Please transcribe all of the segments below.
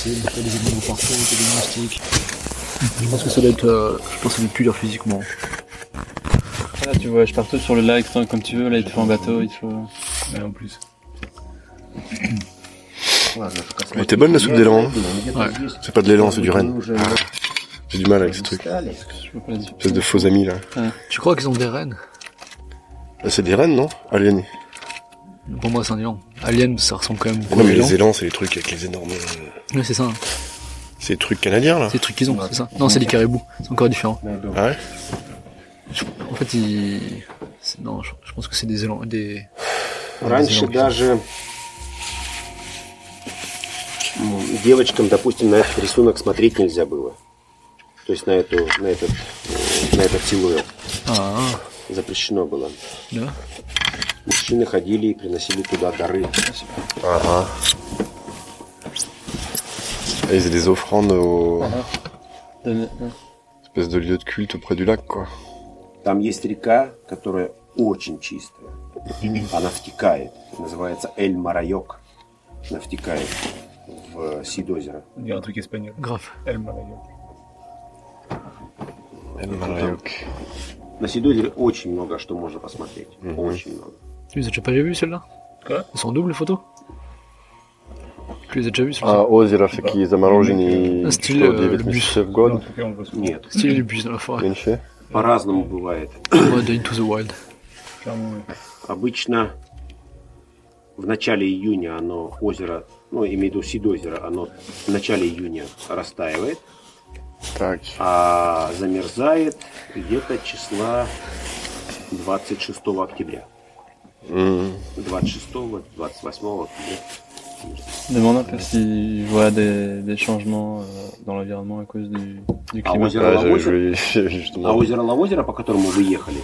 sais, t'as des animaux partout, t'as des moustiques. Je pense que ça doit être, euh, je pense que ça doit être plus dur physiquement. Là, tu voyages partout sur le lac, tant comme tu veux. Là, il te faut un bateau, il te faut. Ouais, en plus. Elle était bonne la soupe d'élan. hein Ouais. C'est pas de l'élan, c'est du renne. J'ai du mal avec ce truc. Je peux pas le dire. Espèce de faux amis là. Tu crois qu'ils ont des rennes? Là, c'est des rennes, non? Alien. Pour moi, c'est un élan. Alien, ça ressemble quand même Mais beaucoup non, à mais l'élan. les élans, c'est les trucs avec les énormes. euh, Ouais, c'est ça. hein. C'est les trucs canadiens là. C'est les trucs qu'ils ont, c'est ça. Non, c'est des caribous. C'est encore différent. Ah ouais En fait, ils... c'est- Non, je, je pense que c'est des élans... Des... Раньше des élans qui даже м, девочкам, допустим, на этот рисунок смотреть нельзя было. То есть на эту, на этот, э, на этот силуэт sont- Ah, запрещено было. да. Мужчины ходили и приносили туда дары. Ah. Et ils faisaient des offrandes aux Donne- espèces de lieux de culte auprès du lac quoi. Там есть река, которая очень чистая. Она втекает. Называется Эль-Марайок. Она втекает в Сидозеро. On dirait un truc espagnol. Grave. El Malayo. El Marayok. На Сидозере очень много что можно посмотреть. Очень много. Tu les as déjà pas déjà vus, celles-là Quoi Elles sont en double, les photos Tu les as déjà vues, celles-là А озеро в такие замороженные, А стиль, что, э, 9 бюст. месяцев в En год. Нет. Style du bus dans la forêt. меньше. По-разному бывает. Into the Wild. Обычно в начале июня оно озеро, ну, имею в виду Сидозеро, оно в начале июня растаивает, Так. а замерзает где-то числа 26 октября. М. 26 28 октября. Demande un peu s'il voit des, des changements euh, dans l'environnement à cause du, du А climat. озеро Да, Лавозеро, je- je- а озеро Лавозеро, по которому вы ехали,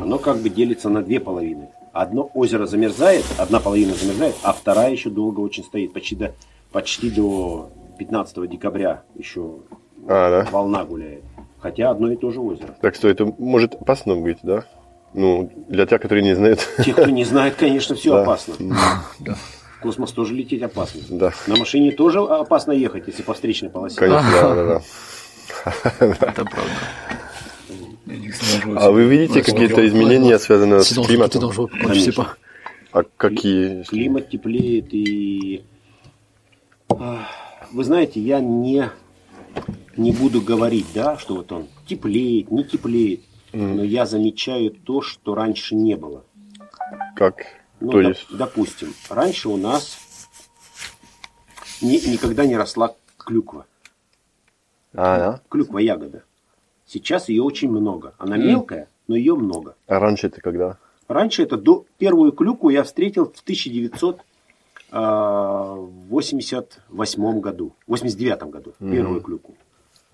оно как бы делится на две половины. Одно озеро замерзает, одна половина замерзает, а вторая еще долго очень стоит, почти до, почти до 15 декабря еще А, да? волна гуляет. Хотя одно и то же озеро. Так что это может опасно быть, да? Ну, для тех, которые не знают. Те, кто не знает, конечно, все Да. опасно. Да. В космос тоже лететь опасно. Да, На машине тоже опасно ехать, если по встречной полосе. конечно, да, да, да. Это правда. А вы видите какие-то изменения, связанные с климатом? А какие? Климат теплеет и... Вы знаете, я не, не буду говорить, да, что вот он теплеет, не теплеет. Но я замечаю то, что раньше не было. Как? Ну, То доп- есть? допустим, раньше у нас ни- никогда не росла клюква. А, да? Клюква ягода. Сейчас ее очень много. Она мелкая, но ее много. А раньше это когда? Раньше это до первую клюкву я встретил в 1988 году, 89 году, первую клюкву.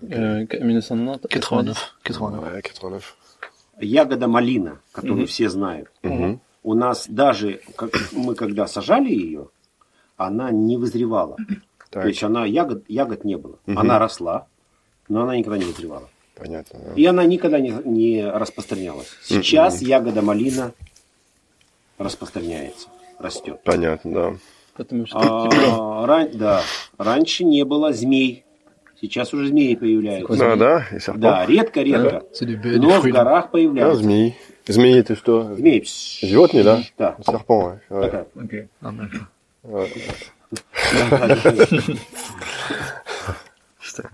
Euh, 1990 89. 89. Ouais, 89. Ягода малина, которую все знают. Мгм. У нас даже, как мы когда сажали ее, она не вызревала. Так. То есть она ягод, ягод не было. Она росла, но она никогда не вызревала. Понятно, да. И она никогда не, не распространялась. Сейчас ягода малина распространяется, растет. Понятно, да. Потому что А, ран- да, раньше не было змей. Сейчас уже змеи появляются. Да, да, и серпent. Да, редко-редко. Des Но в горах А, появляются. змеи. Змеи это что? Змеи. Животные, да? Да. Merde. ouais. Putain.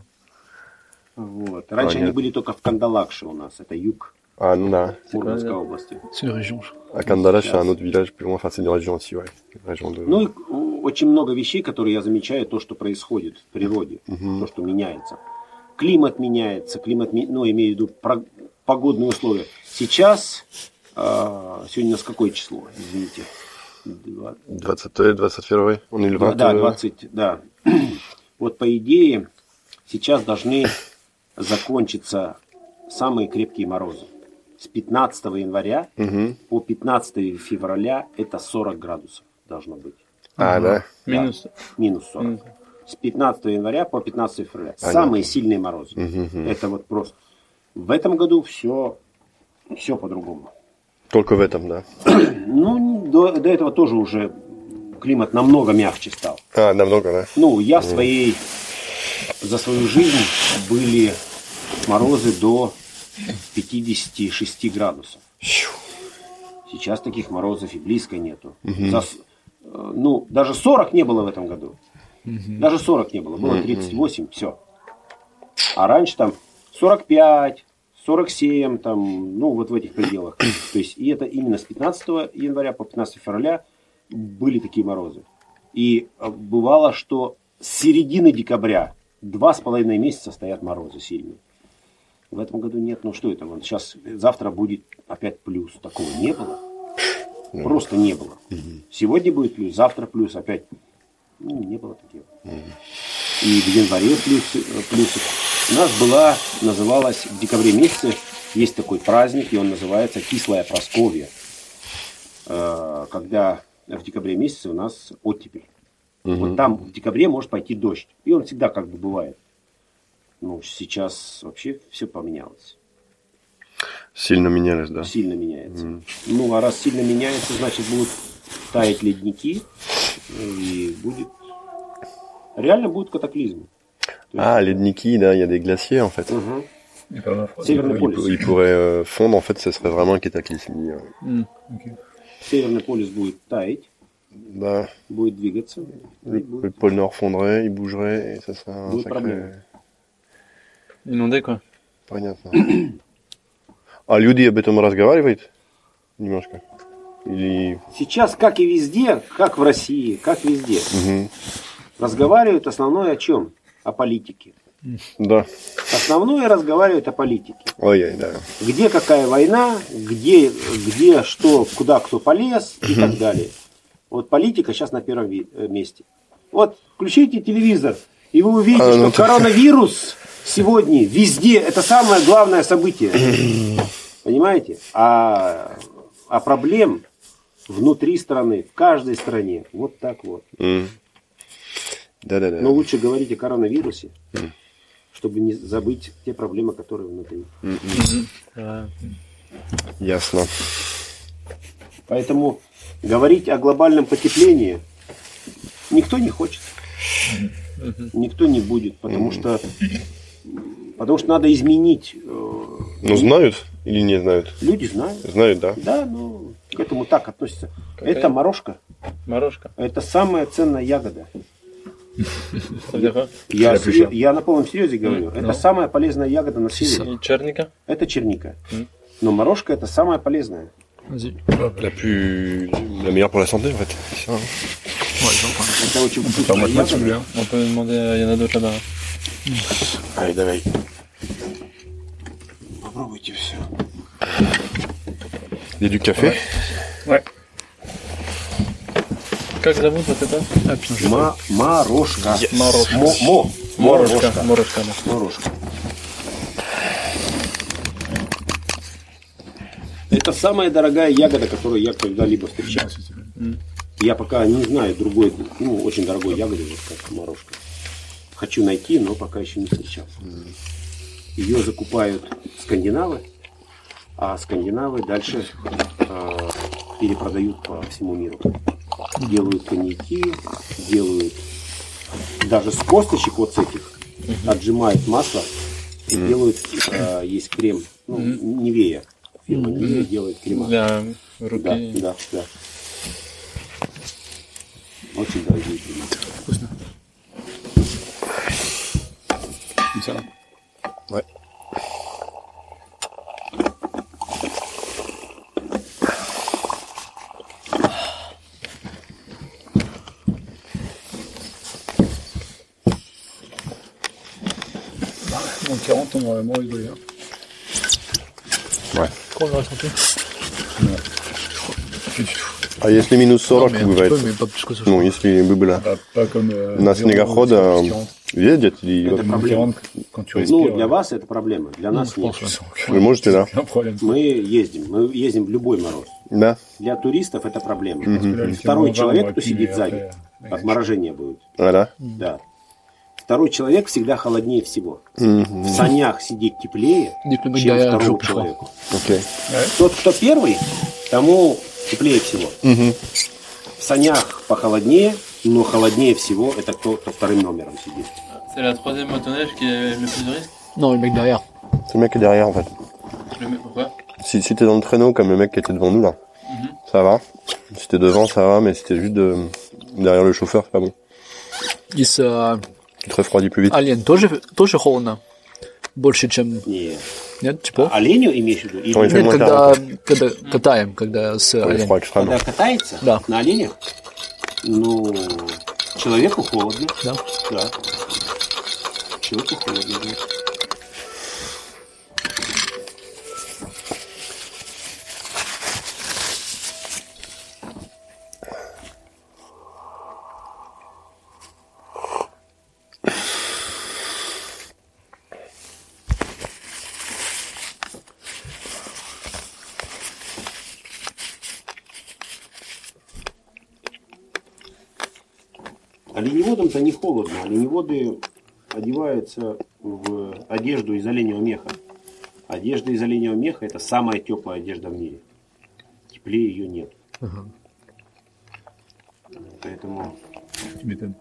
Вот. Раньше они были только в Кандалакше у нас. Это юг Ah, non, области. C'est une région. À Kandala, c'est un autre village plus loin. Enfin, c'est une région aussi, ouais. Une région de... Очень много вещей, которые я замечаю, то, что происходит в природе, то, что меняется. Климат меняется, климат, ну, имею в виду про- погодные условия. Сейчас, а, сегодня у нас какое число, извините? Два- 20, 21, on est le 20. Да, euh, 20, да. Вот по идее сейчас должны закончиться самые крепкие морозы. С 15 января мгм. по 15 февраля это 40 градусов должно быть. Ah, là. minus. Минус 40. С 15 января по 15 февраля. Понятно. Самые сильные морозы. Мгм. Это вот просто. В этом году все, все по-другому. Только в этом, да. Ну, до, до этого тоже уже климат намного мягче стал. А, намного, да. Ну, я в своей за свою жизнь были морозы до 56 градусов. Сейчас таких морозов и близко нету. За с- э, ну, даже 40 не было в этом году. Даже 40 не было. Было 38, все. А раньше там 45, 47, там, ну, вот в этих пределах. То есть, и это именно с 15 января по 15 февраля были такие морозы. И э, бывало, что с середины декабря два с половиной месяца стоят морозы сильные. В этом году нет. Ну что это? Вот сейчас, завтра будет опять плюс. Такого не было. Просто не было. Сегодня будет плюс, завтра плюс, опять. Ну, не было такого. И в январе плюс, э, плюсы. У нас была, называлась в декабре месяце, есть такой праздник, и он называется Кислая Просковья. Э, Когда в декабре месяце у нас оттепель. Вот там в декабре может пойти дождь. И он всегда как бы бывает. Ну, сейчас вообще все поменялось. Сильно менялись, да. Сильно меняется. Ну, а раз сильно меняется, значит, будут таять ледники. И будет... Реально будет катаклизм. Ah, ледники, да, il y a des glaciers en fait. Мгм. Et permafrost. Северный Ils, полюс. pour- ils pourraient euh, fondre, en fait, ce serait vraiment un cataclysme. Euh, Северный полюс будет таять, Bah, будет двигаться. и le, le будет- pôle Nord fondrait, il bougerait, et ça serait un Oui, sacré... problème. Inondé, quoi. Понятно. А люди об этом разговаривают? Немножко. Или... Сейчас, как и везде, как в России, как везде, Мгм. разговаривают основное о чем? О политике. Да. Основное разговаривают о политике. Ой-ой, да. Где какая война, где, где что, куда кто полез и так далее. Вот политика сейчас на первом э, месте. Вот включите телевизор, и вы увидите, А, ну что ты- коронавирус сегодня везде это самое главное событие. Понимаете? А, а проблем внутри страны, в каждой стране. Вот так вот. М. Да-да-да. Но лучше говорить о коронавирусе, чтобы не забыть те проблемы, которые внутри. Ouais. Ясно. Поэтому говорить о глобальном потеплении никто не хочет. Никто не будет, потому что потому что надо изменить. э, Ну, знают или не знают? Люди знают. Знают, да. Да, но к этому так относятся. Какая? Это морожка. Морожка. Это самая ценная ягода. Я, Я я на полном серьезе говорю. Это ну. самая полезная ягода на севере. Черника Это черника. Мгм. Но морожка это самая полезная. La plus... La meilleure pour la santé, en fait. C'est ça, hein. Ouais, j'en prends. On peut demander, il y en a d'autres là-bas. Allez, давай. Попробуйте все. Il y a du café Ouais. Как зовут вот это? Ма- морожка. Морожка. Мо- мо-. Морожка. Морожка, да. Морожка. Это самая дорогая ягода, которую я когда-либо встречал. Я пока не знаю другой, ну, очень дорогой ягоды, вот как морожка. Хочу найти, но пока еще не встречал. Ее закупают скандинавы, а скандинавы дальше э, перепродают по всему миру. Делают коньяки, делают даже с косточек вот с этих, отжимают масло и делают, э, есть крем, ну, Невея, фирма Невея делает крема. Да, руки. да, да. Очень дорогие крема. Вкусно. 40, on aurait moins rigolé. hein. Quoi, on aurait tenté Plus du tout. А если минус Non, 40 mais un petit peu, бывает? Ну, если было comme. Euh, на а, 40. ездят или... Это проблема. 40, quand tu Ну, для euh, вас это проблема, для нас нет. Вы можете, да? Мы ездим, мы ездим в любой мороз. Да. Для туристов это проблема. Второй человек, кто сидит сзади, отморожение будет. Voilà. Да. Второй человек всегда холоднее всего. В санях сидеть теплее, mec чем derrière, второму человеку. Окей. Тот, кто первый, тому теплее всего. В санях похолоднее, но холоднее всего это кто, кто вторым номером сидит. C'est la troisième motoneige qui est le plus risque Non, le mec derrière. C'est le mec qui est derrière en fait. Le mec, pourquoi Si, si t'es dans le traîneau comme le mec qui était devant nous là, Mhm. ça va. Si t'es devant, ça va, mais si t'es juste de... derrière le chauffeur, c'est pas bon. Из э, Te refroidis plus vite. Ален тоже, тоже холодно? Больше, чем... Не. Нет, тепло? Оленю имеешь в виду? Или Ой, Нет, когда, когда катаем, когда с оленем. когда катается Да. на оленях? Ну, человеку холодно. Да? Да. Человеку холодно, да. Оленеводам-то не холодно. Оленеводы одеваются в одежду из оленевого меха. Одежда из оленевого меха – это самая теплая одежда в мире. Теплее ее нет. Ага. Поэтому m'étonnes.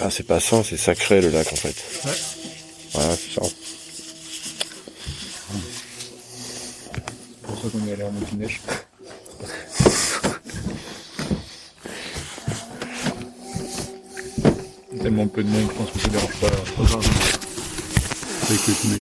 Ah, c'est pas ça, c'est sacré le lac en fait. Ouais. Voilà, c'est ça. Qu'on est allé en motoneige. Tellement peu de monde, je pense que ça dérange pas. Le